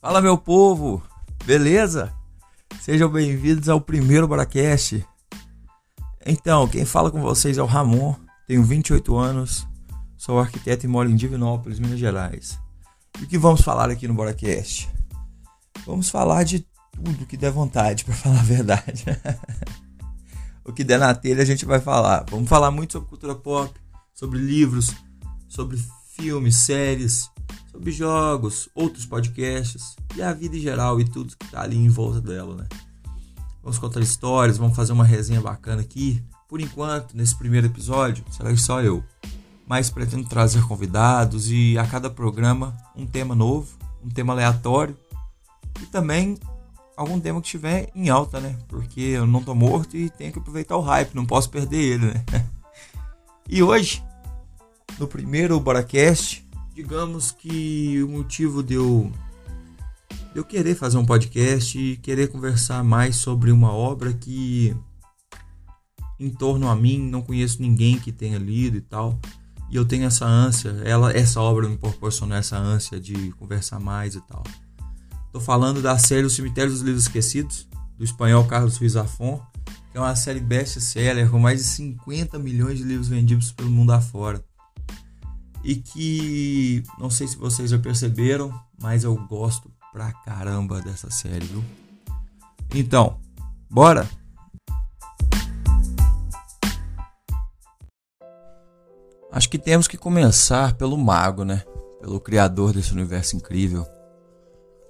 Fala meu povo, beleza? Sejam bem-vindos ao primeiro Baracast. Então, quem fala com vocês é o Ramon, tenho 28 anos, sou arquiteto e moro em Divinópolis, Minas Gerais. E o que vamos falar aqui no Baracast? Vamos falar de tudo que der vontade, para falar a verdade. o que der na telha a gente vai falar. Vamos falar muito sobre cultura pop, sobre livros, sobre filmes, séries, sobre jogos, outros podcasts e a vida em geral e tudo que tá ali em volta dela, né? Vamos contar histórias, vamos fazer uma resenha bacana aqui. Por enquanto, nesse primeiro episódio, será só eu. Mas pretendo trazer convidados e a cada programa um tema novo, um tema aleatório e também algum tema que estiver em alta, né? Porque eu não tô morto e tenho que aproveitar o hype, não posso perder ele, né? E hoje, no primeiro Boracast, digamos que o motivo de eu, de eu querer fazer um podcast e querer conversar mais sobre uma obra que em torno a mim não conheço ninguém que tenha lido e tal. E eu tenho essa ânsia, ela, essa obra me proporcionou essa ânsia de conversar mais e tal. Tô falando da série O Cemitério dos Livros Esquecidos, do espanhol Carlos Ruiz Zafón, que é uma série best-seller com mais de 50 milhões de livros vendidos pelo mundo afora. E que, não sei se vocês já perceberam, mas eu gosto pra caramba dessa série, viu? Então, bora? Acho que temos que começar pelo mago, né? Pelo criador desse universo incrível.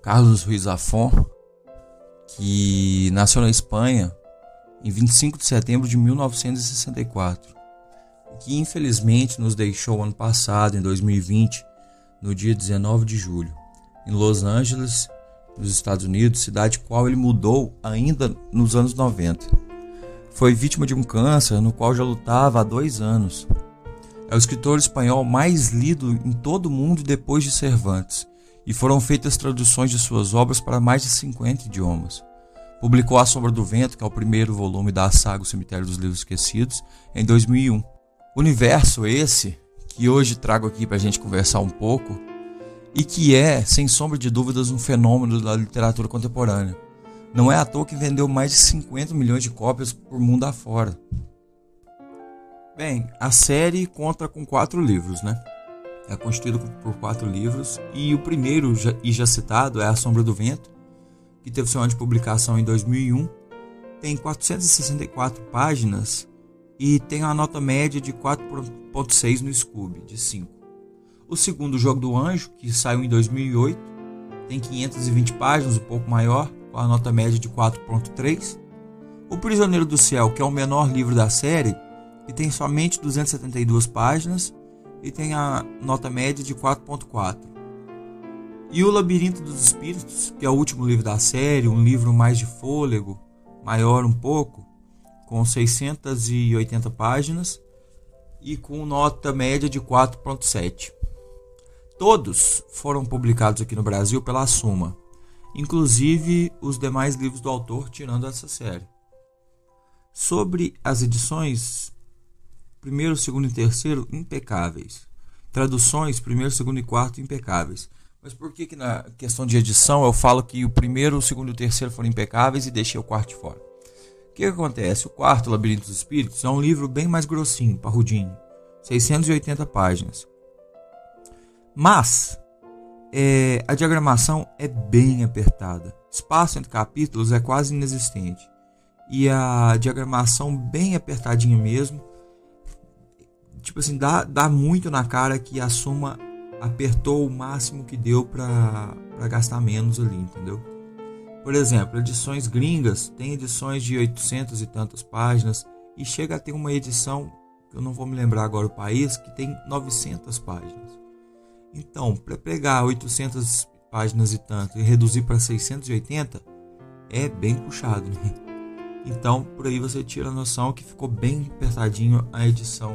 Carlos Ruiz Zafón, que nasceu na Espanha em 25 de setembro de 1964, que infelizmente nos deixou ano passado, em 2020, no dia 19 de julho, em Los Angeles, nos Estados Unidos, cidade qual ele mudou ainda nos anos 90. Foi vítima de um câncer no qual já lutava há dois anos. É o escritor espanhol mais lido em todo o mundo depois de Cervantes, e foram feitas traduções de suas obras para mais de 50 idiomas. Publicou A Sombra do Vento, que é o primeiro volume da saga O Cemitério dos Livros Esquecidos, em 2001. Universo esse que hoje trago aqui para a gente conversar um pouco e que é, sem sombra de dúvidas, um fenômeno da literatura contemporânea. Não é à toa que vendeu mais de 50 milhões de cópias por mundo afora. Bem, a série conta com quatro livros, né? É constituído por quatro livros e o primeiro, e já citado, é A Sombra do Vento, que teve seu ano de publicação em 2001, tem 464 páginas e tem uma nota média de 4.6 no Scoob, de 5. O segundo, Jogo do Anjo, que saiu em 2008, tem 520 páginas, um pouco maior, com a nota média de 4.3. O Prisioneiro do Céu, que é o menor livro da série, e tem somente 272 páginas e tem a nota média de 4.4. E O Labirinto dos Espíritos, que é o último livro da série, um livro mais de fôlego, maior um pouco, com 680 páginas e com nota média de 4.7. Todos foram publicados aqui no Brasil pela Suma, inclusive os demais livros do autor, tirando essa série. Sobre as edições, primeiro, segundo e terceiro, impecáveis. Traduções, primeiro, segundo e quarto, impecáveis. Mas por que, que na questão de edição eu falo que o primeiro, o segundo e o terceiro foram impecáveis e deixei o quarto fora? Que acontece? O quarto, Labirinto dos Espíritos, é um livro bem mais grossinho, parrudinho, 680 páginas. Mas é, a diagramação é bem apertada. Espaço entre capítulos é quase inexistente. E a diagramação bem apertadinha mesmo. Tipo assim, dá, dá muito na cara que a soma apertou o máximo que deu para gastar menos ali, entendeu? Por exemplo, edições gringas tem edições de 800 e tantas páginas e chega a ter uma edição, eu não vou me lembrar agora o país, que tem 900 páginas. Então, para pegar 800 páginas e tanto e reduzir para 680 é bem puxado, né? Então, por aí você tira a noção que ficou bem apertadinho a edição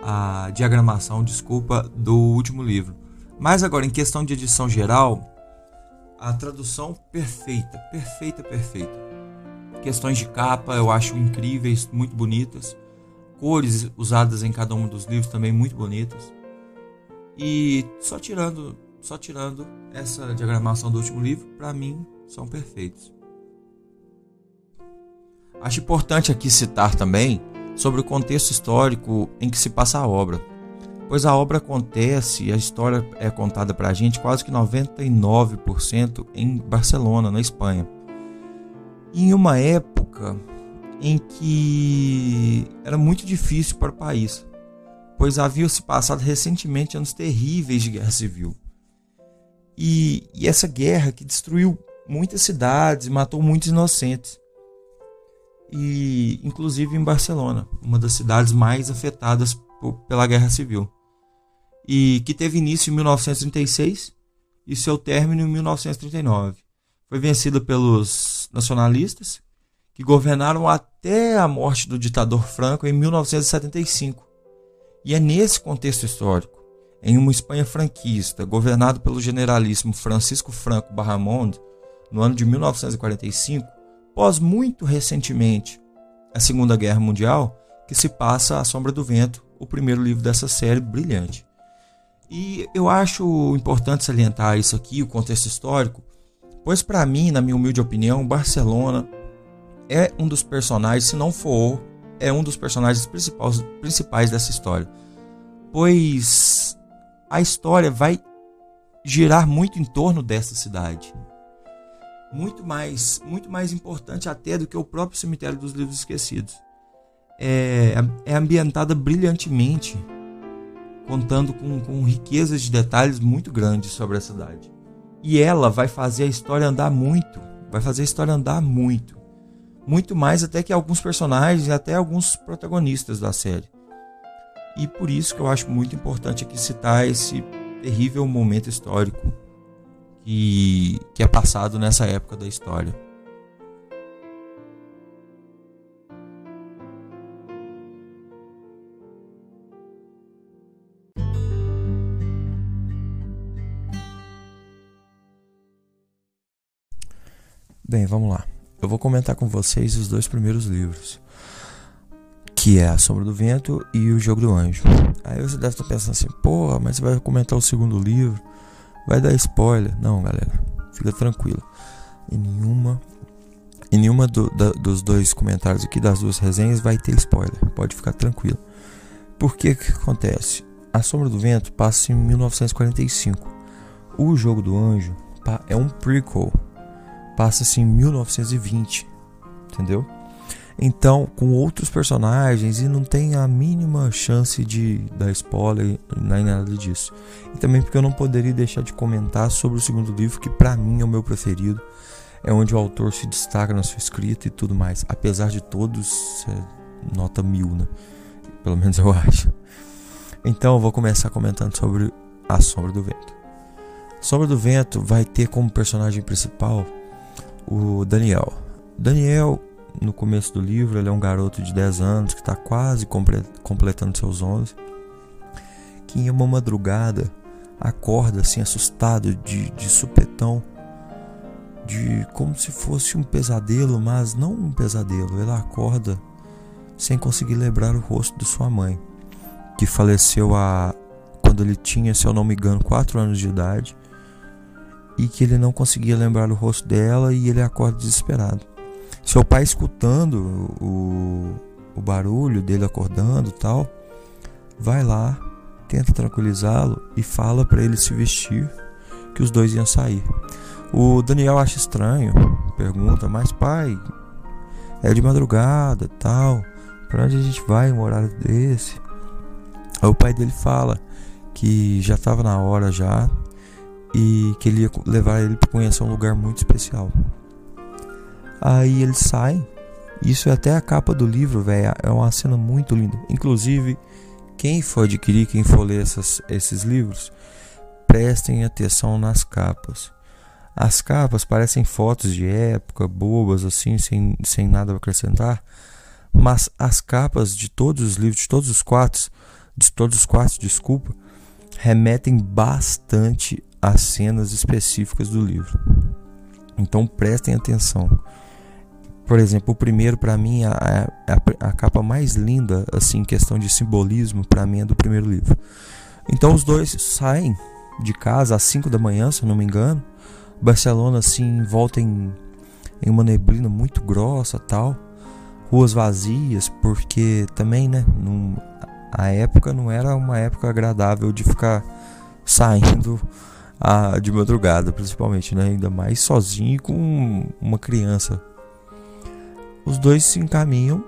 a diagramação, desculpa, do último livro. Mas agora, em questão de edição geral, a tradução perfeita, perfeita, perfeita. Questões de capa eu acho incríveis, muito bonitas. Cores usadas em cada um dos livros também muito bonitas. E só tirando só tirando essa diagramação do último livro, para mim são perfeitos. Acho importante aqui citar também sobre o contexto histórico em que se passa a obra, pois a obra acontece e a história é contada para a gente quase que 99% em Barcelona, na Espanha. Em uma época em que era muito difícil para o país, pois havia se passado recentemente anos terríveis de guerra civil. E, e essa guerra que destruiu muitas cidades, matou muitos inocentes e inclusive em Barcelona, uma das cidades mais afetadas pela Guerra Civil, e que teve início em 1936 e seu término em 1939. Foi vencida pelos nacionalistas, que governaram até a morte do ditador Franco em 1975. E é nesse contexto histórico, em uma Espanha franquista, governado pelo generalíssimo Francisco Franco Barramond, no ano de 1945, pós muito recentemente a Segunda Guerra Mundial, que se passa A Sombra do Vento, o primeiro livro dessa série brilhante. E eu acho importante salientar isso aqui, o contexto histórico, pois para mim, na minha humilde opinião, Barcelona é um dos personagens, se não for, é um dos personagens principais, principais dessa história. Pois a história vai girar muito em torno dessa cidade muito mais, muito mais importante até do que o próprio Cemitério dos Livros Esquecidos. É, é ambientada brilhantemente, contando com, com riquezas de detalhes muito grandes sobre a cidade. E ela vai fazer a história andar muito, vai fazer a história andar muito. Muito mais até que alguns personagens e até alguns protagonistas da série. E por isso que eu acho muito importante aqui citar esse terrível momento histórico que, que é passado nessa época da história. Bem, vamos lá. Eu vou comentar com vocês os dois primeiros livros, que é A Sombra do Vento e O Jogo do Anjo. Aí você deve estar pensando assim, porra, mas você vai comentar o segundo livro? vai dar spoiler. Não, galera, fica tranquilo. Em nenhuma, em nenhuma do, da, dos dois comentários aqui das duas resenhas vai ter spoiler. Pode ficar tranquilo. Por que que acontece? A Sombra do Vento passa em 1945. O Jogo do Anjo é um prequel. Passa-se em 1920. Entendeu? Então, com outros personagens e não tem a mínima chance de dar spoiler nem nada disso. E também porque eu não poderia deixar de comentar sobre o segundo livro, que para mim é o meu preferido. É onde o autor se destaca na sua escrita e tudo mais. Apesar de todos, é nota mil, né? Pelo menos eu acho. Então eu vou começar comentando sobre A Sombra do Vento. A Sombra do Vento vai ter como personagem principal o Daniel. Daniel no começo do livro, ele é um garoto de 10 anos que está quase completando seus 11, que em uma madrugada acorda assim assustado de, de supetão, de como se fosse um pesadelo, mas não um pesadelo. Ele acorda sem conseguir lembrar o rosto de sua mãe, que faleceu a quando ele tinha, se eu não me engano, 4 anos de idade, e que ele não conseguia lembrar o rosto dela e ele acorda desesperado. Seu pai escutando o, o barulho dele acordando tal, vai lá, tenta tranquilizá-lo e fala para ele se vestir, que os dois iam sair. O Daniel acha estranho, pergunta: Mas pai, é de madrugada tal, para onde a gente vai um horário desse? Aí o pai dele fala que já estava na hora já e que ele ia levar ele para conhecer um lugar muito especial. Aí eles saem. Isso é até a capa do livro, velho. É uma cena muito linda. Inclusive, quem for adquirir, quem for ler essas, esses livros, prestem atenção nas capas. As capas parecem fotos de época, bobas, assim, sem, sem nada a acrescentar. Mas as capas de todos os livros, de todos os quartos, de todos os quartos, desculpa, remetem bastante às cenas específicas do livro. Então prestem atenção. Por exemplo, o primeiro para mim a, a, a, capa mais linda, assim, questão de simbolismo, para mim é do primeiro livro. Então os dois saem de casa às 5 da manhã, se eu não me engano. Barcelona assim volta em, em uma neblina muito grossa, tal. Ruas vazias, porque também, né, num, a época não era uma época agradável de ficar saindo a, de madrugada, principalmente, né? Ainda mais sozinho com uma criança. Os dois se encaminham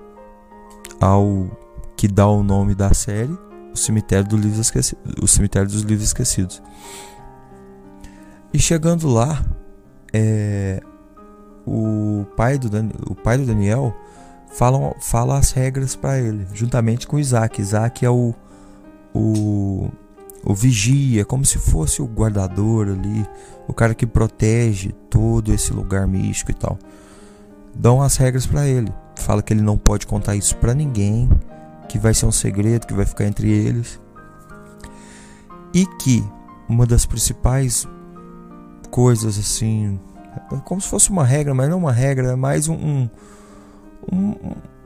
ao que dá o nome da série, o cemitério, do livro esquecido, o cemitério dos livros esquecidos. E chegando lá, é, o pai do o pai do Daniel fala, fala as regras para ele, juntamente com Isaac. Isaac é o, o o vigia, como se fosse o guardador ali, o cara que protege todo esse lugar místico e tal. Dão as regras para ele. Fala que ele não pode contar isso para ninguém, que vai ser um segredo que vai ficar entre eles. E que uma das principais coisas assim, como se fosse uma regra, mas não uma regra, é mais um, um,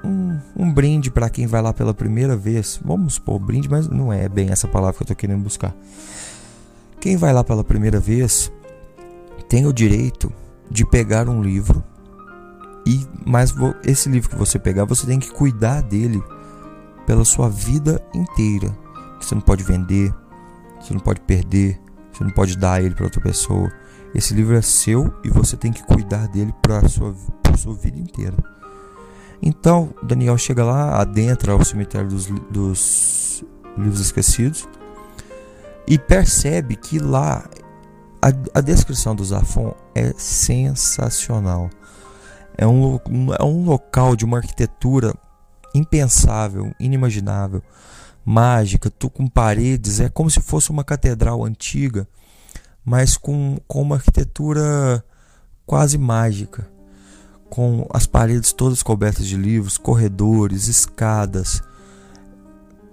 um um, brinde para quem vai lá pela primeira vez. Vamos supor, brinde, mas não é bem essa palavra que eu estou querendo buscar. Quem vai lá pela primeira vez tem o direito de pegar um livro e mas esse livro que você pegar, você tem que cuidar dele pela sua vida inteira. Você não pode vender, você não pode perder, você não pode dar ele para outra pessoa. Esse livro é seu e você tem que cuidar dele para sua, sua vida inteira. Então Daniel chega lá, adentra ao cemitério dos, dos livros esquecidos e percebe que lá a, a descrição do Zafon é sensacional. É um, é um local de uma arquitetura impensável, inimaginável, mágica, tu com paredes, é como se fosse uma catedral antiga, mas com, com uma arquitetura quase mágica com as paredes todas cobertas de livros, corredores, escadas,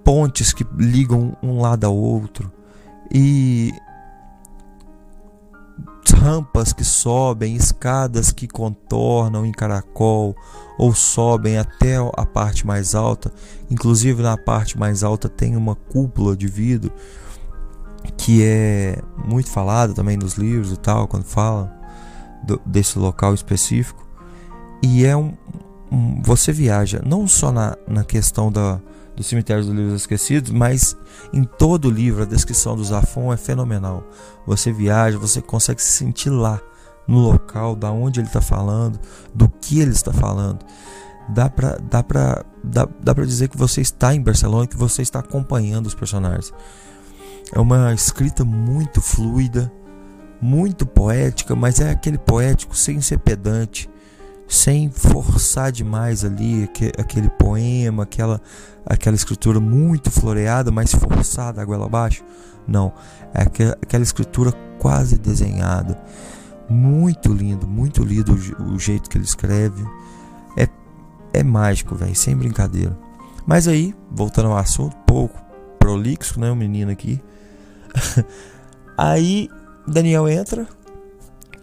pontes que ligam um lado ao outro e rampas que sobem, escadas que contornam em caracol ou sobem até a parte mais alta. Inclusive na parte mais alta tem uma cúpula de vidro que é muito falada também nos livros e tal, quando falam desse local específico. E é um, um, você viaja não só na, na questão da, do cemitério dos livros esquecidos, mas em todo o livro a descrição do Zafon é fenomenal. Você viaja, você consegue se sentir lá no local, da onde ele está falando, do que ele está falando. Dá para dá pra, dá, dá pra dizer que você está em Barcelona, que você está acompanhando os personagens. É uma escrita muito fluida, muito poética, mas é aquele poético sem ser pedante, sem forçar demais ali aquele poema, aquela, aquela escritura muito floreada, mas forçada a goela abaixo. Não, é aquela escritura quase desenhada. Muito lindo, muito lindo o, jeito que ele escreve. É, é mágico, velho, sem brincadeira. Mas aí, voltando ao assunto, pouco prolixo, né? O menino aqui. aí Daniel entra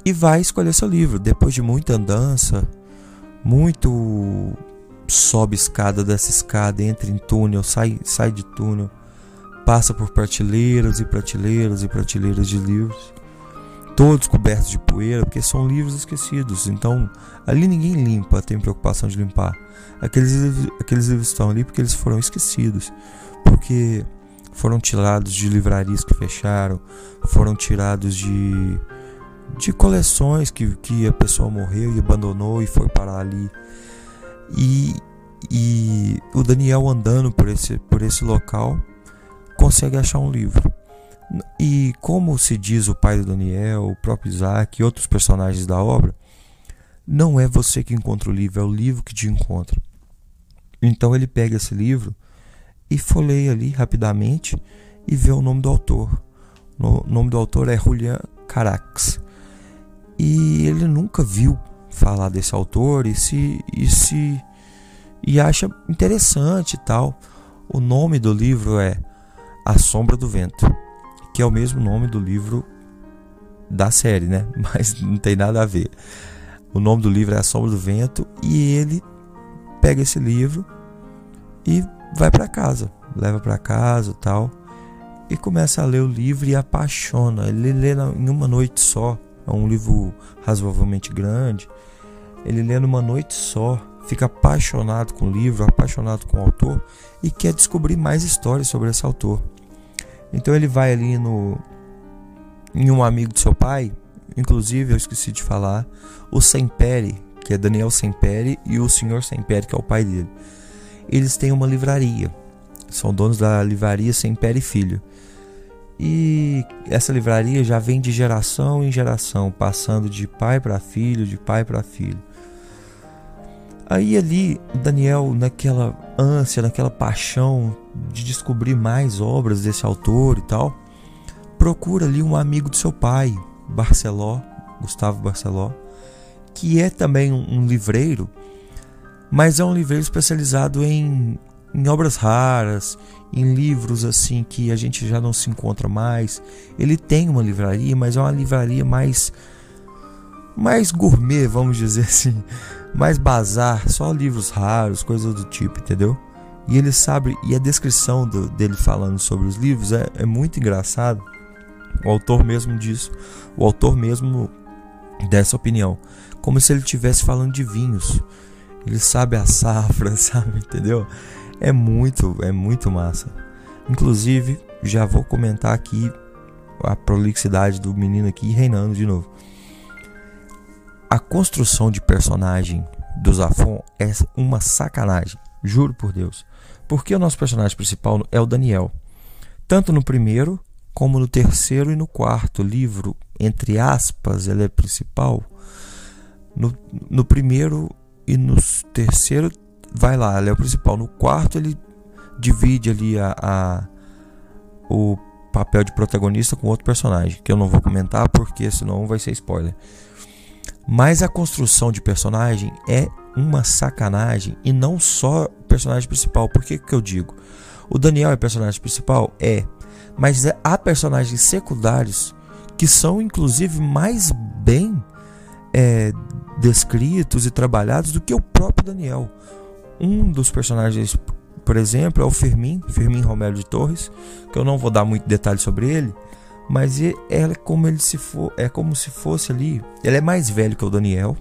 e vai escolher seu livro. Depois de muita andança, muito sobe escada dessa escada, entra em túnel, sai, sai de túnel, passa por prateleiras e prateleiras e prateleiras de livros, todos cobertos de poeira, porque são livros esquecidos. Então, ali ninguém limpa, tem preocupação de limpar. Aqueles, aqueles livros estão ali porque eles foram esquecidos, porque foram tirados de livrarias que fecharam, foram tirados de de coleções que, que a pessoa morreu e abandonou e foi parar ali. E, e o Daniel andando por esse, por esse local consegue achar um livro. E como se diz o pai do Daniel, o próprio Isaac e outros personagens da obra, não é você que encontra o livro, é o livro que te encontra. Então ele pega esse livro e folheia ali rapidamente e vê o nome do autor. O nome do autor é Julian Carax e ele nunca viu falar desse autor e se e se e acha interessante e tal. O nome do livro é A Sombra do Vento, que é o mesmo nome do livro da série, né? Mas não tem nada a ver. O nome do livro é A Sombra do Vento e ele pega esse livro e vai para casa, leva para casa, tal. e começa a ler o livro e apaixona. Ele lê em uma noite só. É um livro razoavelmente grande. Ele lê numa noite só, fica apaixonado com o livro, apaixonado com o autor e quer descobrir mais histórias sobre esse autor. Então ele vai ali no em um amigo do seu pai, inclusive eu esqueci de falar, o Sempere, que é Daniel Sempere, e o senhor Sempere, que é o pai dele. Eles têm uma livraria. São donos da livraria Sempere Filho. E essa livraria já vem de geração em geração, passando de pai para filho, de pai para filho. Aí ali, Daniel, naquela ânsia, naquela paixão de descobrir mais obras desse autor e tal, procura ali um amigo do seu pai, Barceló, Gustavo Barceló, que é também um livreiro, mas é um livreiro especializado em em obras raras, em livros assim que a gente já não se encontra mais. Ele tem uma livraria, mas é uma livraria mais mais gourmet, vamos dizer assim, mais bazar, só livros raros, coisas do tipo, entendeu? E ele sabe, e a descrição do, dele falando sobre os livros é, é muito engraçado. O autor mesmo disso, o autor mesmo dessa opinião, como se ele estivesse falando de vinhos. Ele sabe a safra, sabe, entendeu? É muito, é muito massa. Inclusive, já vou comentar aqui a prolixidade do menino aqui reinando de novo. A construção de personagem do Zafon é uma sacanagem, juro por Deus. Porque o nosso personagem principal é o Daniel. Tanto no primeiro, como no terceiro e no quarto livro, entre aspas, ele é principal. No, no primeiro e no terceiro vai lá, ele é o principal. No quarto ele divide ali a, a, o papel de protagonista com outro personagem, que eu não vou comentar porque senão vai ser spoiler. Mas a construção de personagem é uma sacanagem e não só o personagem principal. Por que, que eu digo? O Daniel é personagem principal? É. Mas é, há personagens secundários que são inclusive mais bem é, descritos e trabalhados do que o próprio Daniel. Um dos personagens, por exemplo, é o Fermin, Fermin Romero de Torres, que eu não vou dar muito detalhe sobre ele, mas ele é como ele se for, é como se fosse ali, ele é mais velho que o Daniel,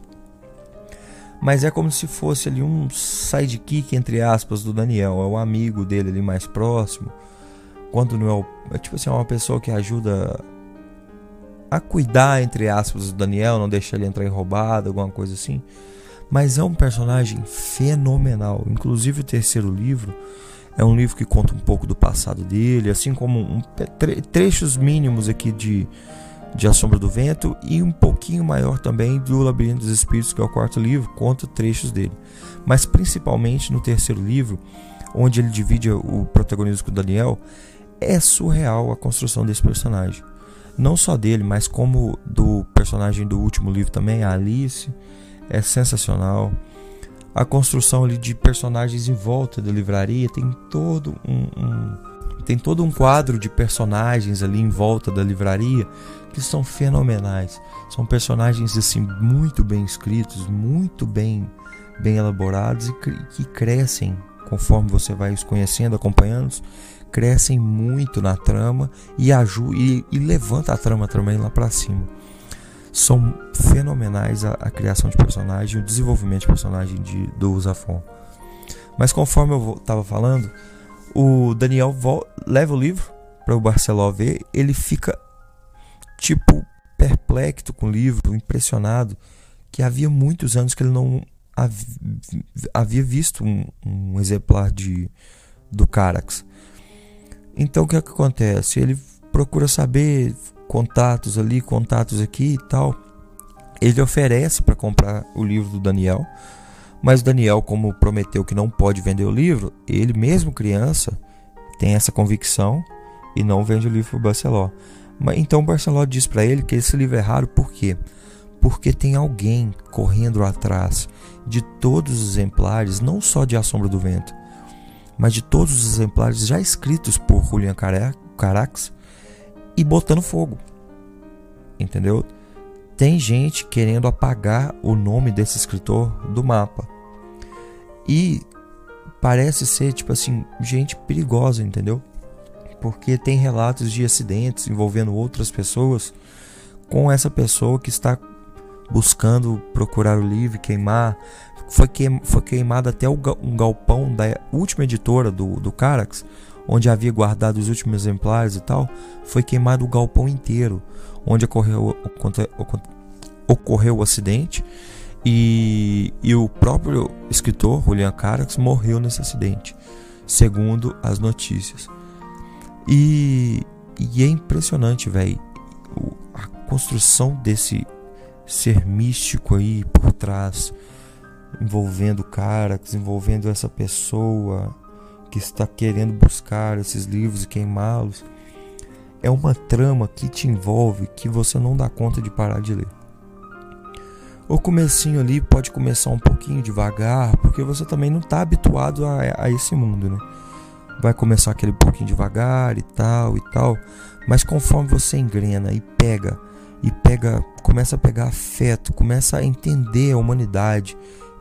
mas é como se fosse ali um sidekick entre aspas do Daniel, é o amigo dele ali mais próximo. Quando não é, é tipo assim, é uma pessoa que ajuda a cuidar entre aspas do Daniel, não deixa ele entrar em roubada, alguma coisa assim. Mas é um personagem fenomenal. Inclusive o terceiro livro é um livro que conta um pouco do passado dele, assim como um, tre trechos mínimos aqui de, de A Sombra do Vento e um pouquinho maior também do Labirinto dos Espíritos, que é o quarto livro, conta trechos dele. Mas principalmente no terceiro livro, onde ele divide o protagonismo com o Daniel, é surreal a construção desse personagem. Não só dele, mas como do personagem do último livro também, a Alice é sensacional. A construção ali de personagens em volta da livraria tem todo um, um, tem todo um quadro de personagens ali em volta da livraria que são fenomenais. São personagens assim muito bem escritos, muito bem bem elaborados e que crescem conforme você vai os conhecendo, acompanhando, crescem muito na trama e, ajuda, e, e levanta a trama também lá para cima são fenomenais a, a, criação de personagem, o desenvolvimento de personagem de, do Zafon. Mas conforme eu estava falando, o Daniel leva o livro para o Barceló ver, ele fica tipo perplexo com o livro, impressionado, que havia muitos anos que ele não havia visto um, um exemplar de do Carax. Então o que, é que acontece? Ele procura saber, contatos ali, contatos aqui e tal. Ele oferece para comprar o livro do Daniel, mas Daniel, como prometeu que não pode vender o livro, ele mesmo criança tem essa convicção e não vende o livro para Barceló. Então o Barceló diz para ele que esse livro é raro por quê? Porque tem alguém correndo atrás de todos os exemplares, não só de A Sombra do Vento, mas de todos os exemplares já escritos por Julian Carax e botando fogo. Entendeu? Tem gente querendo apagar o nome desse escritor do mapa. E parece ser, tipo assim, gente perigosa, entendeu? porque tem relatos de acidentes envolvendo outras pessoas com essa pessoa que está buscando procurar o livro, queimar. Foi, queim, foi queimado até um galpão da última editora do, do Carax, onde havia guardado os últimos exemplares e tal. Foi queimado o galpão inteiro, onde ocorreu, ocorreu o acidente. E, e o próprio escritor, Julian Carax, morreu nesse acidente, segundo as notícias. E, e é impressionante, velho, a construção desse ser místico aí por trás, envolvendo Carax, envolvendo essa pessoa que está querendo buscar esses livros e queimá-los. É uma trama que te envolve que você não dá conta de parar de ler. O comecinho ali pode começar um pouquinho devagar, porque você também não está habituado a, a esse mundo, né? Vai começar aquele pouquinho devagar e tal e tal, mas conforme você engrena e pega e pega, começa a pegar afeto, começa a entender a humanidade,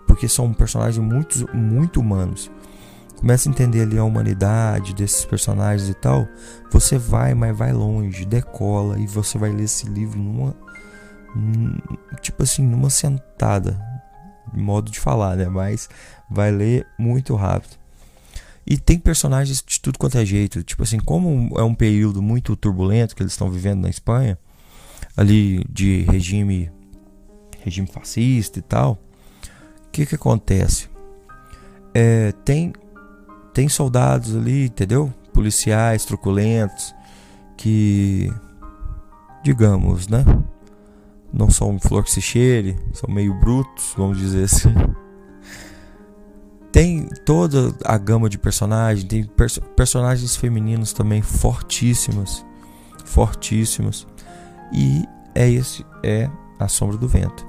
porque são personagens muito, muito humanos. Começa a entender ali a humanidade desses personagens e tal, você vai, mas vai longe, decola e você vai ler esse livro numa tipo assim, numa sentada, modo de falar, né? Mas vai ler muito rápido. E tem personagens de tudo quanto é jeito. Tipo assim, como é um período muito turbulento que eles estão vivendo na Espanha, ali de regime regime fascista e tal, o que que acontece? É, tem tem soldados ali, entendeu? Policiais truculentos que digamos, né? não são flor que se cheire, são meio brutos, vamos dizer assim. Tem toda a gama de personagens, tem pers personagens femininos também fortíssimas, fortíssimas. E é esse é A Sombra do Vento.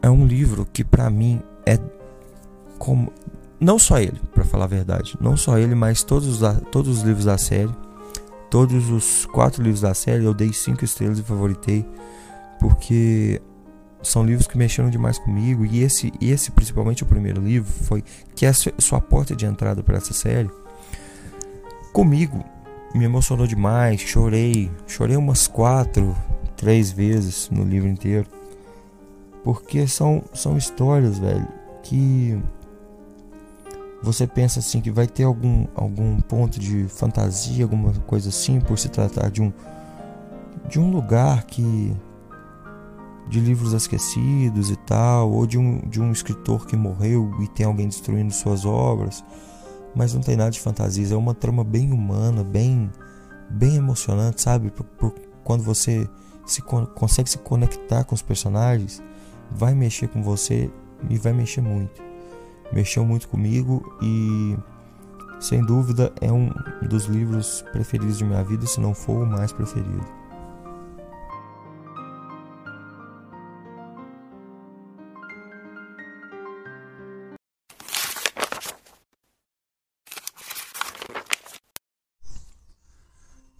É um livro que para mim é como não só ele, para falar a verdade, não só ele, mas todos os, todos os livros da série, todos os quatro livros da série eu dei cinco estrelas e favoritei porque são livros que mexeram demais comigo. E esse, esse principalmente o primeiro livro foi que é a sua porta de entrada para essa série. Comigo me emocionou demais, chorei, chorei umas quatro, três vezes no livro inteiro, porque são são histórias, velho, que você pensa assim que vai ter algum algum ponto de fantasia, alguma coisa assim, por se tratar de um de um lugar que de livros esquecidos e tal, ou de um, de um escritor que morreu e tem alguém destruindo suas obras, mas não tem nada de fantasias, é uma trama bem humana, bem bem emocionante, sabe? Por, por quando você se consegue se conectar com os personagens, vai mexer com você e vai mexer muito. Mexeu muito comigo e sem dúvida é um dos livros preferidos de minha vida, se não for o mais preferido.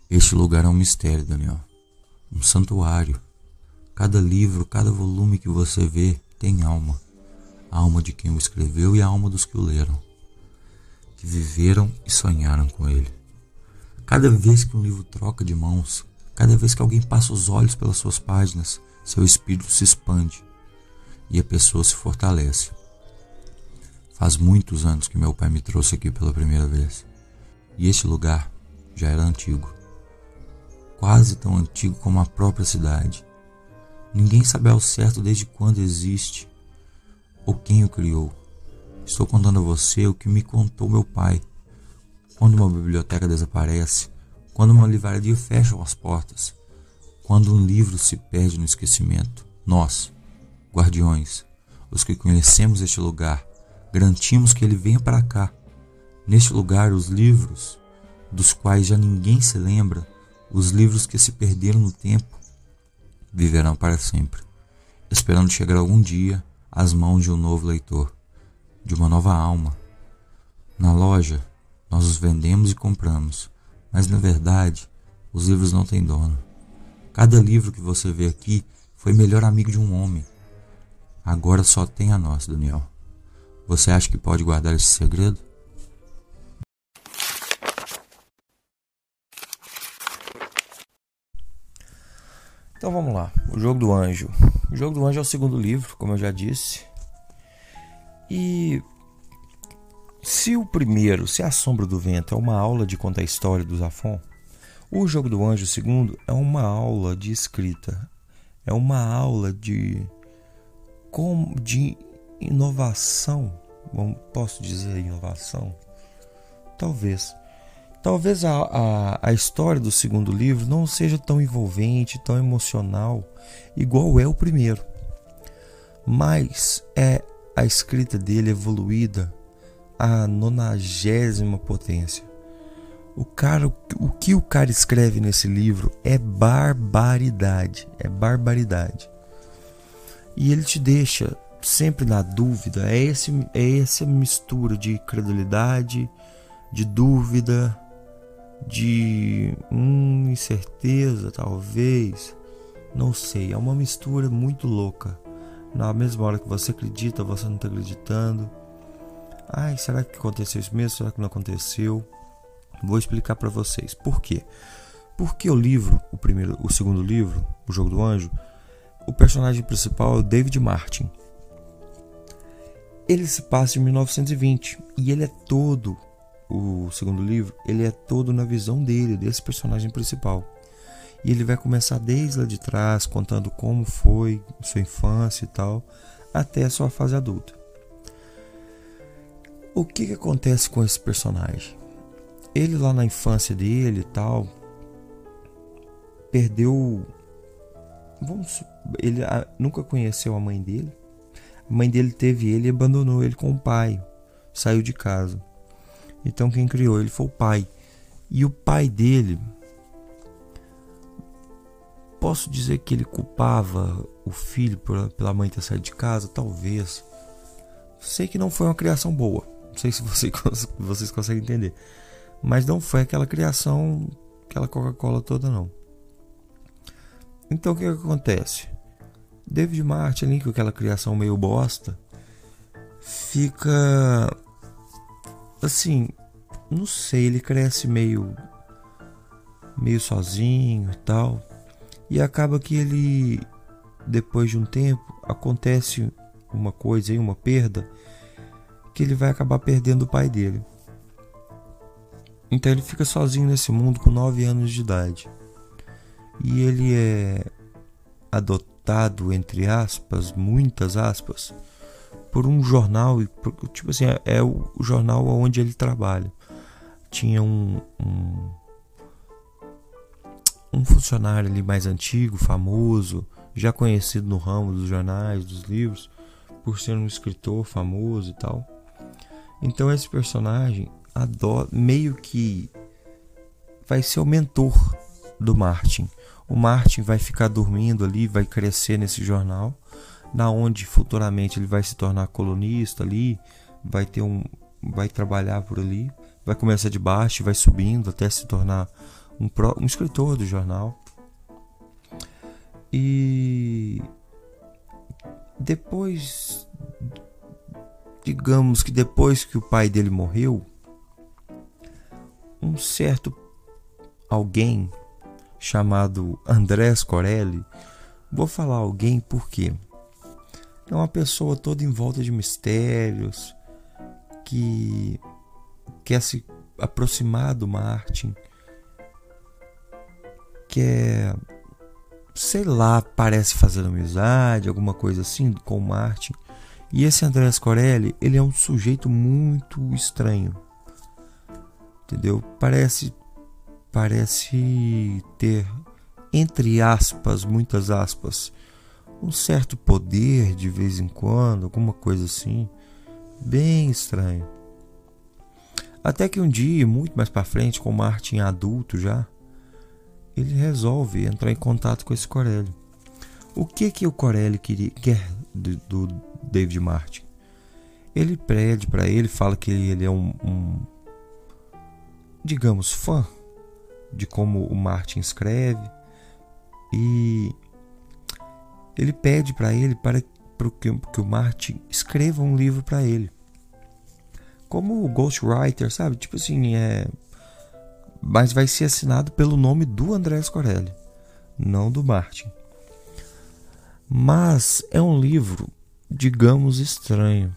Este lugar é um mistério, Daniel. Um santuário. Cada livro, cada volume que você vê tem alma. A alma de quem o escreveu e a alma dos que o leram, que viveram e sonharam com ele. Cada vez que um livro troca de mãos, cada vez que alguém passa os olhos pelas suas páginas, seu espírito se expande e a pessoa se fortalece. Faz muitos anos que meu pai me trouxe aqui pela primeira vez. E este lugar já era antigo quase tão antigo como a própria cidade. Ninguém sabe ao certo desde quando existe ou quem o criou. Estou contando a você o que me contou meu pai. Quando uma biblioteca desaparece, quando uma livraria fecha as portas, quando um livro se perde no esquecimento, nós, guardiões, os que conhecemos este lugar, garantimos que ele venha para cá. Neste lugar, os livros, dos quais já ninguém se lembra, os livros que se perderam no tempo viverão para sempre, esperando chegar algum dia às mãos de um novo leitor, de uma nova alma. Na loja, nós os vendemos e compramos, mas na verdade, os livros não têm dono. Cada livro que você vê aqui foi melhor amigo de um homem. Agora só tem a nós, Daniel. Você acha que pode guardar esse segredo? Então vamos lá. O Jogo do Anjo. O Jogo do Anjo é o segundo livro, como eu já disse. E se o primeiro, se a Sombra do Vento, é uma aula de contar a história do Zafon, o Jogo do Anjo segundo é uma aula de escrita. É uma aula de de inovação. Posso dizer inovação? Talvez. Talvez a, a, a história do segundo livro não seja tão envolvente, tão emocional, igual é o primeiro. Mas é a escrita dele evoluída à nonagésima potência. O cara, o que o cara escreve nesse livro é barbaridade, é barbaridade. E ele te deixa sempre na dúvida. É esse, é essa mistura de credulidade, de dúvida, de hum, incerteza, talvez. Não sei, é uma mistura muito louca. Na mesma hora que você acredita, você não está acreditando. Ai, será que aconteceu isso mesmo? Será que não aconteceu? Vou explicar para vocês. Por quê? Porque o livro, o primeiro, o segundo livro, O Jogo do Anjo, o personagem principal é o David Martin. Ele se passa em 1920 e ele é todo o segundo livro, ele é todo na visão dele, desse personagem principal. E ele vai começar desde lá de trás, contando como foi sua infância e tal, até a sua fase adulta. O que, que acontece com esse personagem? Ele lá na infância dele e tal, perdeu. Vamos, ele nunca conheceu a mãe dele. A mãe dele teve ele e abandonou ele com o pai. Saiu de casa. Então quem criou ele foi o pai. E o pai dele, posso dizer que ele culpava o filho pela mãe ter saído de casa? Talvez. Sei que não foi uma criação boa. Não sei se vocês, conseguem entender. Mas não foi aquela criação, aquela Coca-Cola toda, não. Então o que, acontece? David Martin, com aquela criação meio bosta, fica assim, não sei, ele cresce meio meio sozinho e tal. E acaba que ele depois de um tempo acontece uma coisa aí, uma perda, que ele vai acabar perdendo o pai dele. Então ele fica sozinho nesse mundo com 9 anos de idade. E ele é adotado entre aspas, muitas aspas, por um jornal, tipo assim, é, é o jornal onde ele trabalha. Tinha um, um, um funcionário ali mais antigo, famoso, já conhecido no ramo dos jornais, dos livros, por ser um escritor famoso e tal. Então esse personagem adora, meio que vai ser o mentor do Martin. O Martin vai ficar dormindo ali, vai crescer nesse jornal na onde futuramente ele vai se tornar colunista ali, vai ter um vai trabalhar por ali, vai começar de baixo, vai subindo até se tornar um, um escritor do jornal. E depois digamos que depois que o pai dele morreu, um certo alguém chamado Andrés Corelli, vou falar alguém porque é uma pessoa toda em volta de mistérios, que quer se aproximar do Martin, quer, sei lá, parece fazer amizade, alguma coisa assim com o Martin. E esse Andrés Corelli, ele é um sujeito muito estranho. Entendeu? Parece parece ter entre aspas, muitas aspas, um certo poder de vez em quando, alguma coisa assim, bem estranho. Até que um dia, muito mais para frente, com o Martin adulto já, ele resolve entrar em contato com esse Corelli. O que que o Corelli queria, quer do, do David Martin? Ele pede para ele, fala que ele é um, um, digamos, fã de como o Martin escreve e ele pede para ele para que, que o Martin escreva um livro para ele. Como o ghostwriter, sabe? Tipo assim, é mas vai ser assinado pelo nome do André Corelli, não do Martin. Mas é um livro, digamos, estranho.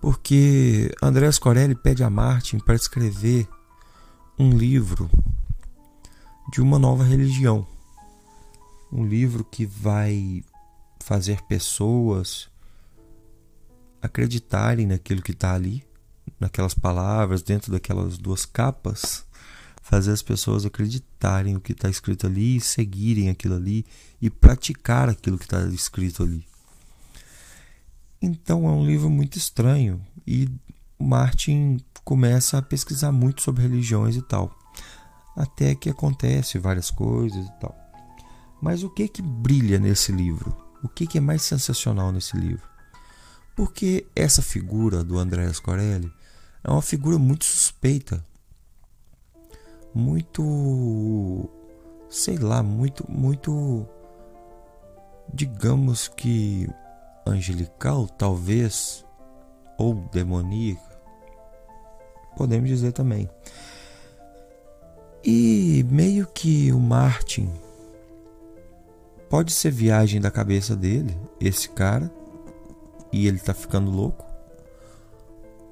Porque Andrés Corelli pede a Martin para escrever um livro de uma nova religião. Um livro que vai fazer pessoas acreditarem naquilo que está ali, naquelas palavras, dentro daquelas duas capas, fazer as pessoas acreditarem o que está escrito ali seguirem aquilo ali e praticar aquilo que está escrito ali. Então é um livro muito estranho e Martin começa a pesquisar muito sobre religiões e tal, até que acontece várias coisas e tal. Mas o que que brilha nesse livro? O que, que é mais sensacional nesse livro? Porque essa figura do André Corelli é uma figura muito suspeita, muito, sei lá, muito, muito, digamos que angelical, talvez, ou demoníaca, podemos dizer também. E meio que o Martin pode ser viagem da cabeça dele, esse cara, e ele tá ficando louco.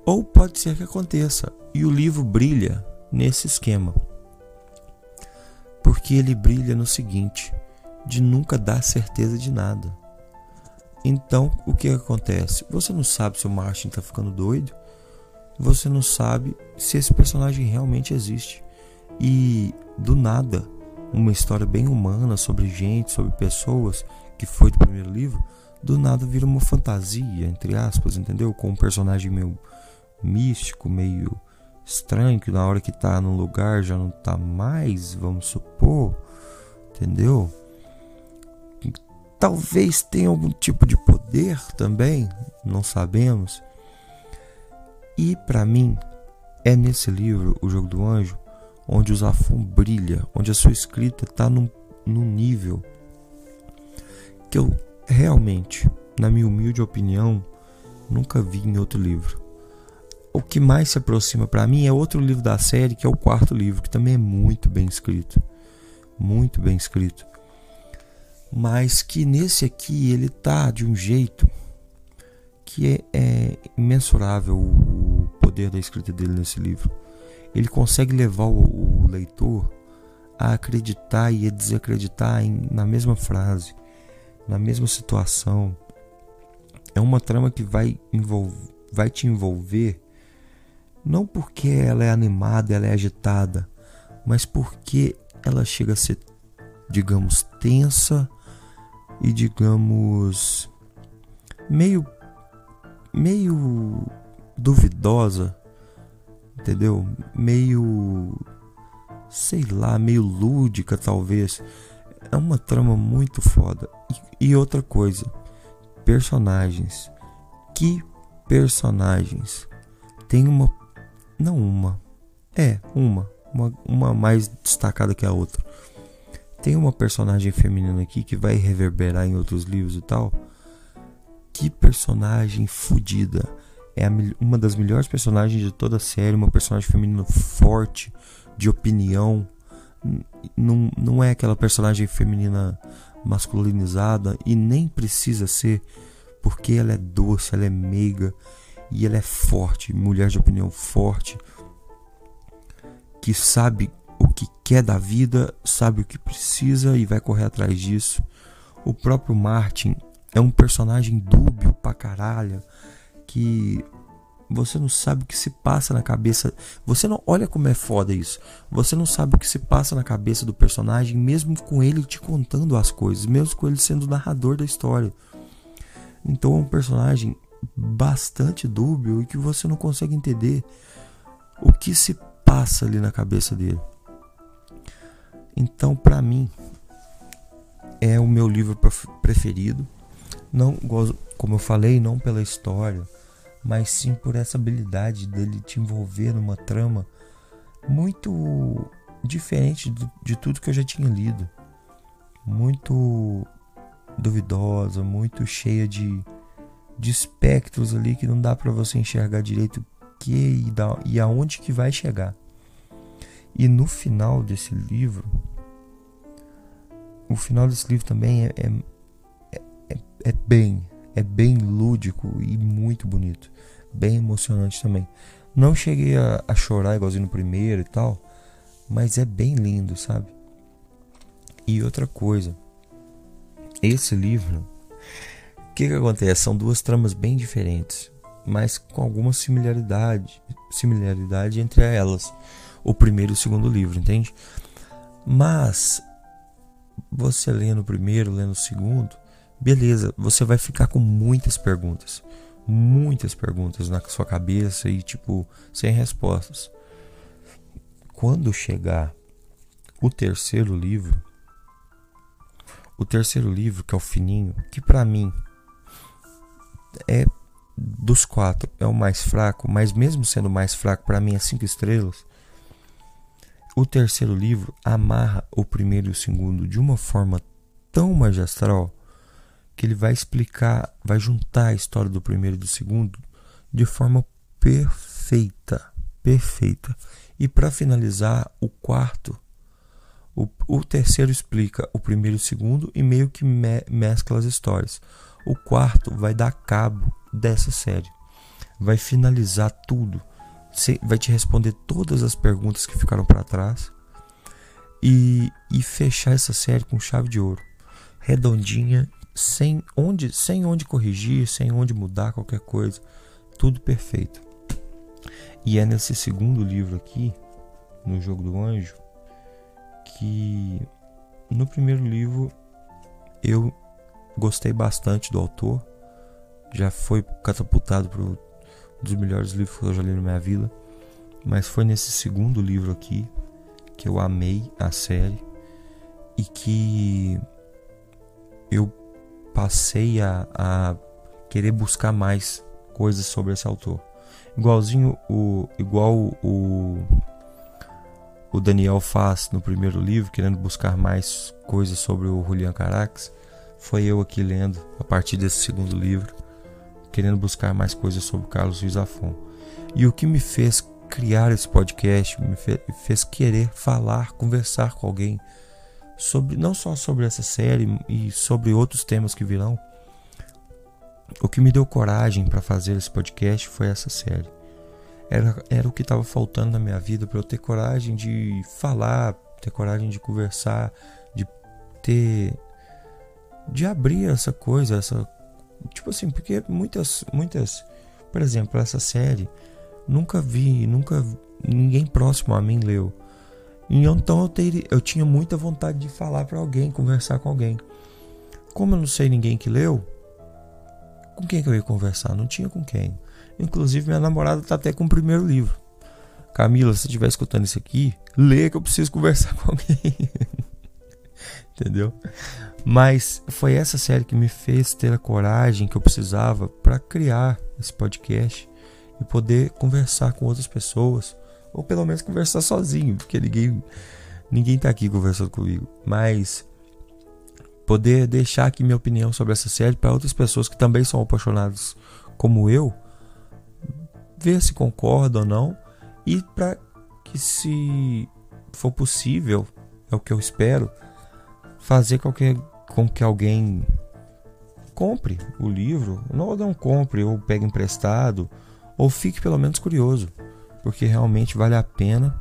Ou pode ser que aconteça e o livro brilha nesse esquema. Porque ele brilha no seguinte: de nunca dar certeza de nada. Então, o que acontece? Você não sabe se o Martin está ficando doido, você não sabe se esse personagem realmente existe. E do nada, uma história bem humana sobre gente, sobre pessoas, que foi do primeiro livro, do nada vira uma fantasia, entre aspas, entendeu? Com um personagem meio místico, meio estranho, que na hora que tá num lugar já não tá mais, vamos supor, entendeu? Talvez tenha algum tipo de poder também, não sabemos. E para mim, é nesse livro, O Jogo do Anjo, onde o Zafon brilha, onde a sua escrita está num, num nível que eu realmente, na minha humilde opinião, nunca vi em outro livro. O que mais se aproxima para mim é outro livro da série, que é o quarto livro, que também é muito bem escrito. Muito bem escrito mas que nesse aqui ele tá de um jeito que é, é imensurável o poder da escrita dele nesse livro. Ele consegue levar o, o leitor a acreditar e a desacreditar em, na mesma frase, na mesma situação. É uma trama que vai, envolver, vai te envolver não porque ela é animada, ela é agitada, mas porque ela chega a ser, digamos, tensa e digamos meio meio duvidosa, entendeu? Meio sei lá, meio lúdica talvez. É uma trama muito foda. E, e outra coisa, personagens. Que personagens? Tem uma não uma. É, uma, uma, uma mais destacada que a outra tem uma personagem feminina aqui que vai reverberar em outros livros e tal. Que personagem fodida. É a, uma das melhores personagens de toda a série. Uma personagem feminina forte, de opinião. Não, não é aquela personagem feminina masculinizada e nem precisa ser, porque ela é doce, ela é meiga e ela é forte. Mulher de opinião forte que sabe o que quer da vida, sabe o que precisa e vai correr atrás disso. O próprio Martin é um personagem dúbio pra caralho, que você não sabe o que se passa na cabeça. Você não olha como é foda isso. Você não sabe o que se passa na cabeça do personagem, mesmo com ele te contando as coisas, mesmo com ele sendo o narrador da história. Então é um personagem bastante dúbio e que você não consegue entender o que se passa ali na cabeça dele. Então, para mim, é o meu livro preferido. Não, como eu falei, não pela história, mas sim por essa habilidade dele te envolver numa trama muito diferente de tudo que eu já tinha lido. Muito duvidosa, muito cheia de, de espectros ali que não dá para você enxergar direito o que e, da, e aonde que vai chegar. E no final desse livro, o final desse livro também é, é, é bem, é bem lúdico e muito bonito. Bem emocionante também. Não cheguei a, a chorar igualzinho no primeiro e tal, mas é bem lindo, sabe? E outra coisa, esse livro, o que, que acontece? São duas tramas bem diferentes, mas com alguma similaridade, similaridade entre elas, o primeiro e o segundo livro, entende? Mas você lendo o primeiro, lendo o segundo, beleza, você vai ficar com muitas perguntas, muitas perguntas na sua cabeça e tipo sem respostas. Quando chegar o terceiro livro, o terceiro livro, que é o fininho, que para mim é dos quatro é o mais fraco, mas mesmo sendo mais fraco, para mim é cinco estrelas. O terceiro livro amarra o primeiro e o segundo de uma forma tão magistral que ele vai explicar, vai juntar a história do primeiro e do segundo de forma perfeita, perfeita. E para finalizar, o quarto o, o terceiro explica o primeiro e o segundo e meio que me, mescla as histórias. O quarto vai dar cabo dessa série. Vai finalizar tudo. Vai te responder todas as perguntas que ficaram para trás. E, e fechar essa série com chave de ouro. Redondinha, sem onde, sem onde corrigir, sem onde mudar qualquer coisa. Tudo perfeito. E é nesse segundo livro aqui, no Jogo do Anjo, que no primeiro livro eu gostei bastante do autor, já foi catapultado para um dos melhores livros que eu já li na minha vida, mas foi nesse segundo livro aqui que eu amei a série e que eu passei a, a querer buscar mais coisas sobre esse autor. Igualzinho o igual o o Daniel faz no primeiro livro, querendo buscar mais coisas sobre o Julian Carax, foi eu aqui lendo a partir desse segundo livro, querendo buscar mais coisas sobre Carlos Ruiz Afon. E o que me fez criar esse podcast, me fez querer falar, conversar com alguém sobre não só sobre essa série e sobre outros temas que virão. O que me deu coragem para fazer esse podcast foi essa série era, era o que estava faltando na minha vida para eu ter coragem de falar, ter coragem de conversar, de ter. de abrir essa coisa, essa. Tipo assim, porque muitas. muitas por exemplo, essa série, nunca vi, nunca. ninguém próximo a mim leu. Então eu, ter, eu tinha muita vontade de falar para alguém, conversar com alguém. Como eu não sei ninguém que leu, com quem que eu ia conversar? Não tinha com quem. Inclusive, minha namorada tá até com o primeiro livro. Camila, se estiver escutando isso aqui, lê que eu preciso conversar com alguém. Entendeu? Mas foi essa série que me fez ter a coragem que eu precisava para criar esse podcast e poder conversar com outras pessoas, ou pelo menos conversar sozinho, porque ninguém ninguém tá aqui conversando comigo, mas poder deixar aqui minha opinião sobre essa série para outras pessoas que também são apaixonadas como eu ver se concorda ou não. E para que se for possível, é o que eu espero, fazer com que, com que alguém compre o livro, não, não compre ou pegue emprestado, ou fique pelo menos curioso, porque realmente vale a pena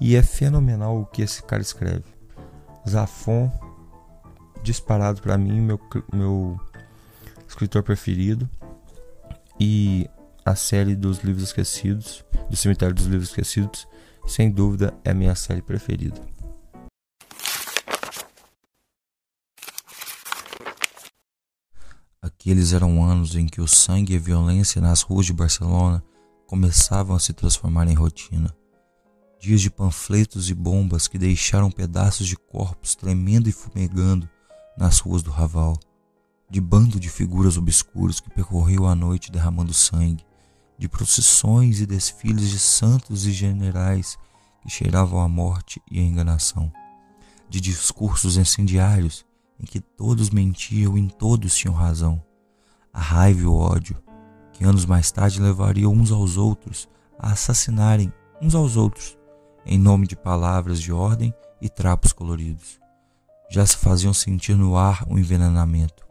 e é fenomenal o que esse cara escreve. Zafon, disparado para mim, meu, meu escritor preferido. E a série dos livros esquecidos, do cemitério dos livros esquecidos, sem dúvida é a minha série preferida. Aqueles eram anos em que o sangue e a violência nas ruas de Barcelona começavam a se transformar em rotina. Dias de panfletos e bombas que deixaram pedaços de corpos tremendo e fumegando nas ruas do Raval, de bando de figuras obscuras que percorreu a noite derramando sangue, de procissões e desfiles de santos e generais que cheiravam a morte e a enganação, de discursos incendiários em que todos mentiam e em todos tinham razão, a raiva e o ódio, que anos mais tarde levariam uns aos outros a assassinarem uns aos outros, em nome de palavras de ordem e trapos coloridos. Já se faziam sentir no ar o um envenenamento.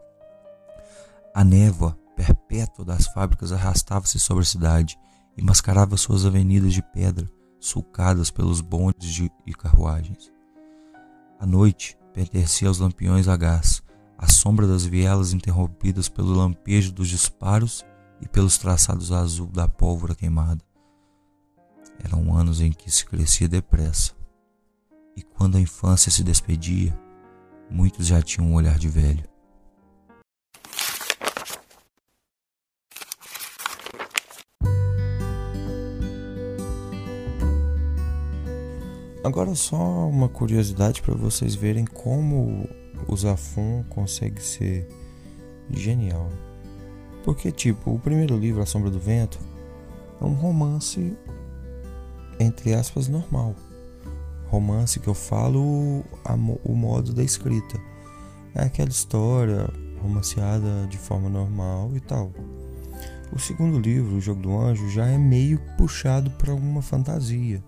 A névoa perpétua das fábricas arrastava-se sobre a cidade e mascarava suas avenidas de pedra, sulcadas pelos bondes de, e carruagens. A noite pertencia aos lampiões a gás, a sombra das vielas interrompidas pelo lampejo dos disparos e pelos traçados azul da pólvora queimada. Eram anos em que se crescia depressa, e quando a infância se despedia, muitos já tinham um olhar de velho. Agora só uma curiosidade para vocês verem como o Zafon consegue ser genial. Porque tipo, o primeiro livro, A Sombra do Vento, é um romance entre aspas normal. Romance que eu falo a, o modo da escrita. É aquela história romanceada de forma normal e tal. O segundo livro, O Jogo do Anjo, já é meio puxado para uma fantasia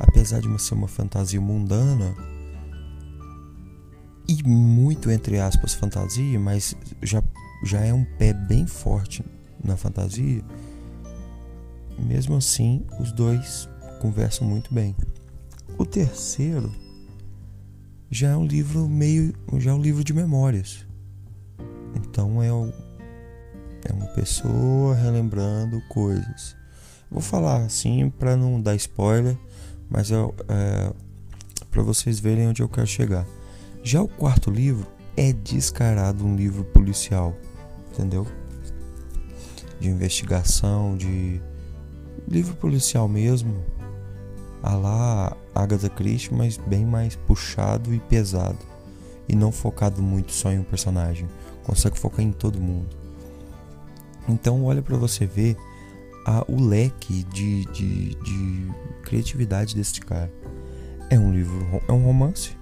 apesar de ser uma fantasia mundana e muito entre aspas fantasia, mas já, já é um pé bem forte na fantasia, mesmo assim os dois conversam muito bem. O terceiro já é um livro meio, já é um livro de memórias. Então é, o, é uma pessoa relembrando coisas. Vou falar assim para não dar spoiler, mas é, é para vocês verem onde eu quero chegar. Já o quarto livro é descarado um livro policial, entendeu? De investigação, de livro policial mesmo, a lá Agatha Christie, mas bem mais puxado e pesado e não focado muito só em um personagem, consegue focar em todo mundo. Então olha para você ver a, o leque de, de, de criatividade desse cara. É um livro, é um romance,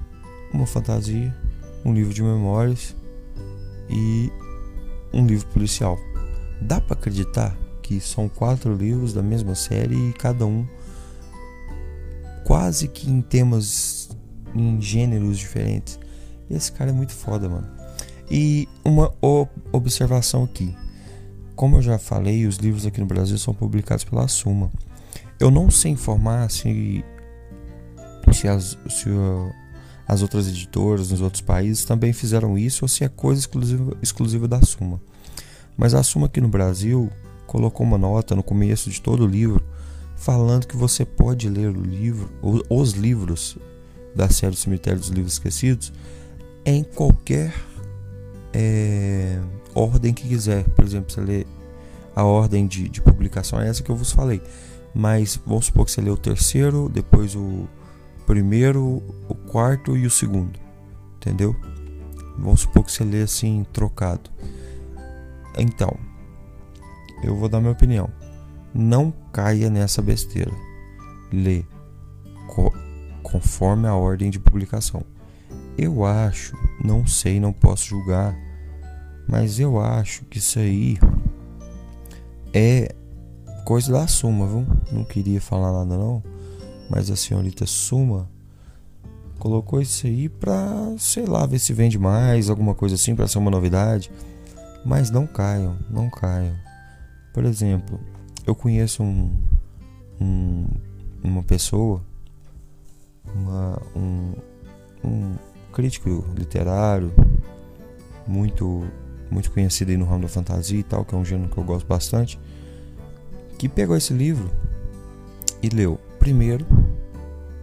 uma fantasia, um livro de memórias e um livro policial. Dá para acreditar que são quatro livros da mesma série e cada um quase que em temas, em gêneros diferentes. E esse cara é muito foda, mano. E uma observação aqui. Como eu já falei, os livros aqui no Brasil são publicados pela Suma. Eu não sei informar se, se, as, se as outras editoras nos outros países também fizeram isso ou se é coisa exclusiva, exclusiva da Suma. Mas a Suma aqui no Brasil colocou uma nota no começo de todo o livro falando que você pode ler o livro, os livros da série Cemitério dos Livros Esquecidos em qualquer é, ordem que quiser. Por exemplo, você lê a ordem de, de publicação é essa que eu vos falei. Mas vamos supor que você lê o terceiro, depois o primeiro, o quarto e o segundo. Entendeu? Vamos supor que você lê assim, trocado. Então, eu vou dar minha opinião. Não caia nessa besteira. Lê co conforme a ordem de publicação. Eu acho, não sei, não posso julgar, mas eu acho que isso aí é coisa da Suma, viu? Não queria falar nada não, mas a senhorita Suma colocou isso aí pra, sei lá, ver se vende mais, alguma coisa assim, para ser uma novidade. Mas não caiam, não caiam. Por exemplo, eu conheço um, um uma pessoa, uma, um, um crítico literário muito muito conhecido aí no ramo da fantasia e tal, que é um gênero que eu gosto bastante, que pegou esse livro e leu primeiro,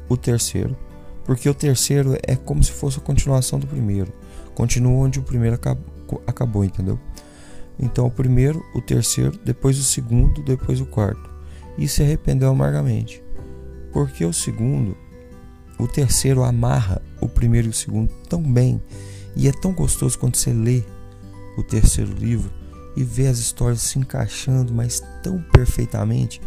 o terceiro, porque o terceiro é como se fosse a continuação do primeiro, continua onde o primeiro acabou, acabou entendeu? Então o primeiro, o terceiro, depois o segundo, depois o quarto, e se arrependeu amargamente, porque o segundo, o terceiro amarra o primeiro e o segundo tão bem e é tão gostoso quando você lê o terceiro livro e vê as histórias se encaixando, mas tão perfeitamente.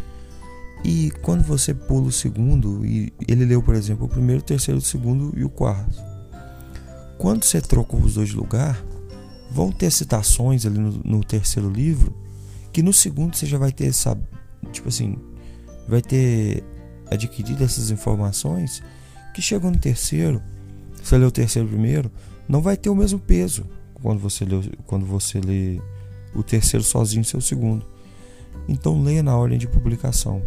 E quando você pula o segundo, e ele leu, por exemplo, o primeiro, o terceiro, o segundo e o quarto. Quando você trocou os dois de lugar, vão ter citações ali no, no terceiro livro que no segundo você já vai ter, sabe, tipo assim, vai ter adquirido essas informações que chegam no terceiro, você leu o terceiro primeiro, não vai ter o mesmo peso quando você lê, quando você lê o terceiro sozinho seu segundo. Então leia na ordem de publicação.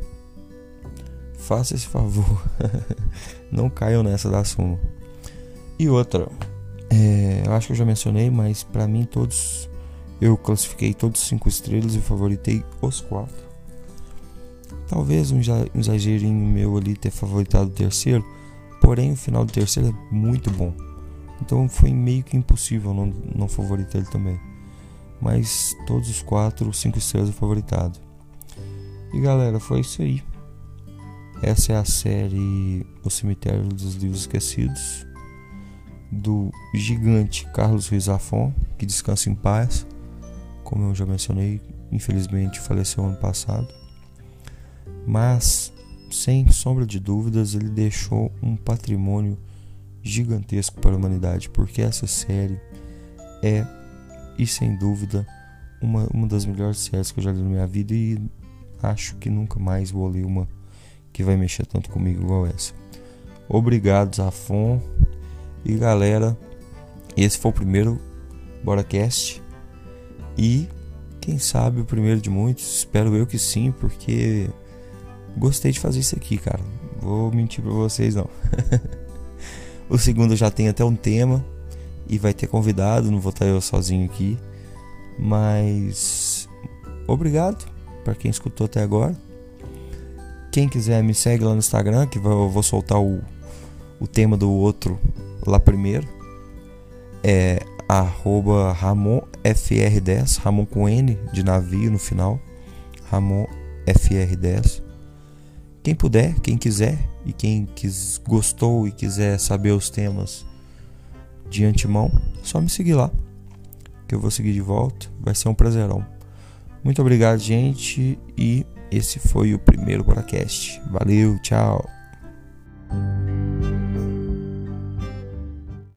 Faça esse favor. Não caiam nessa da suma. E outra, é, eu acho que eu já mencionei, mas para mim todos eu classifiquei todos cinco estrelas e favoritei os quatro. Talvez um exagerinho meu ali ter favoritado o terceiro, porém o final do terceiro é muito bom. Então foi meio que impossível não, não favoritar ele também. Mas todos os quatro, cinco estrelas favoritado. E galera, foi isso aí. Essa é a série O Cemitério dos Livros Esquecidos do gigante Carlos Ruiz Afon, que descansa em paz. Como eu já mencionei, infelizmente faleceu ano passado. Mas, sem sombra de dúvidas, ele deixou um patrimônio gigantesco para a humanidade, porque essa série é, e sem dúvida, uma, uma das melhores séries que eu já li na minha vida e acho que nunca mais vou ler uma que vai mexer tanto comigo igual essa. Obrigado, Zafon. E galera, esse foi o primeiro BoraCast. E quem sabe o primeiro de muitos. Espero eu que sim, porque gostei de fazer isso aqui, cara. Vou mentir pra vocês não. o segundo já tem até um tema e vai ter convidado, não vou estar eu sozinho aqui. Mas obrigado para quem escutou até agora. Quem quiser me segue lá no Instagram, que eu vou soltar o, o tema do outro lá primeiro. É arroba RamonFR10, Ramon com N de navio no final. RamonFR10. Quem puder, quem quiser e quem quis, gostou e quiser saber os temas de antemão, só me seguir lá. Que eu vou seguir de volta. Vai ser um prazerão. Muito obrigado, gente. E esse foi o primeiro podcast. Valeu, tchau.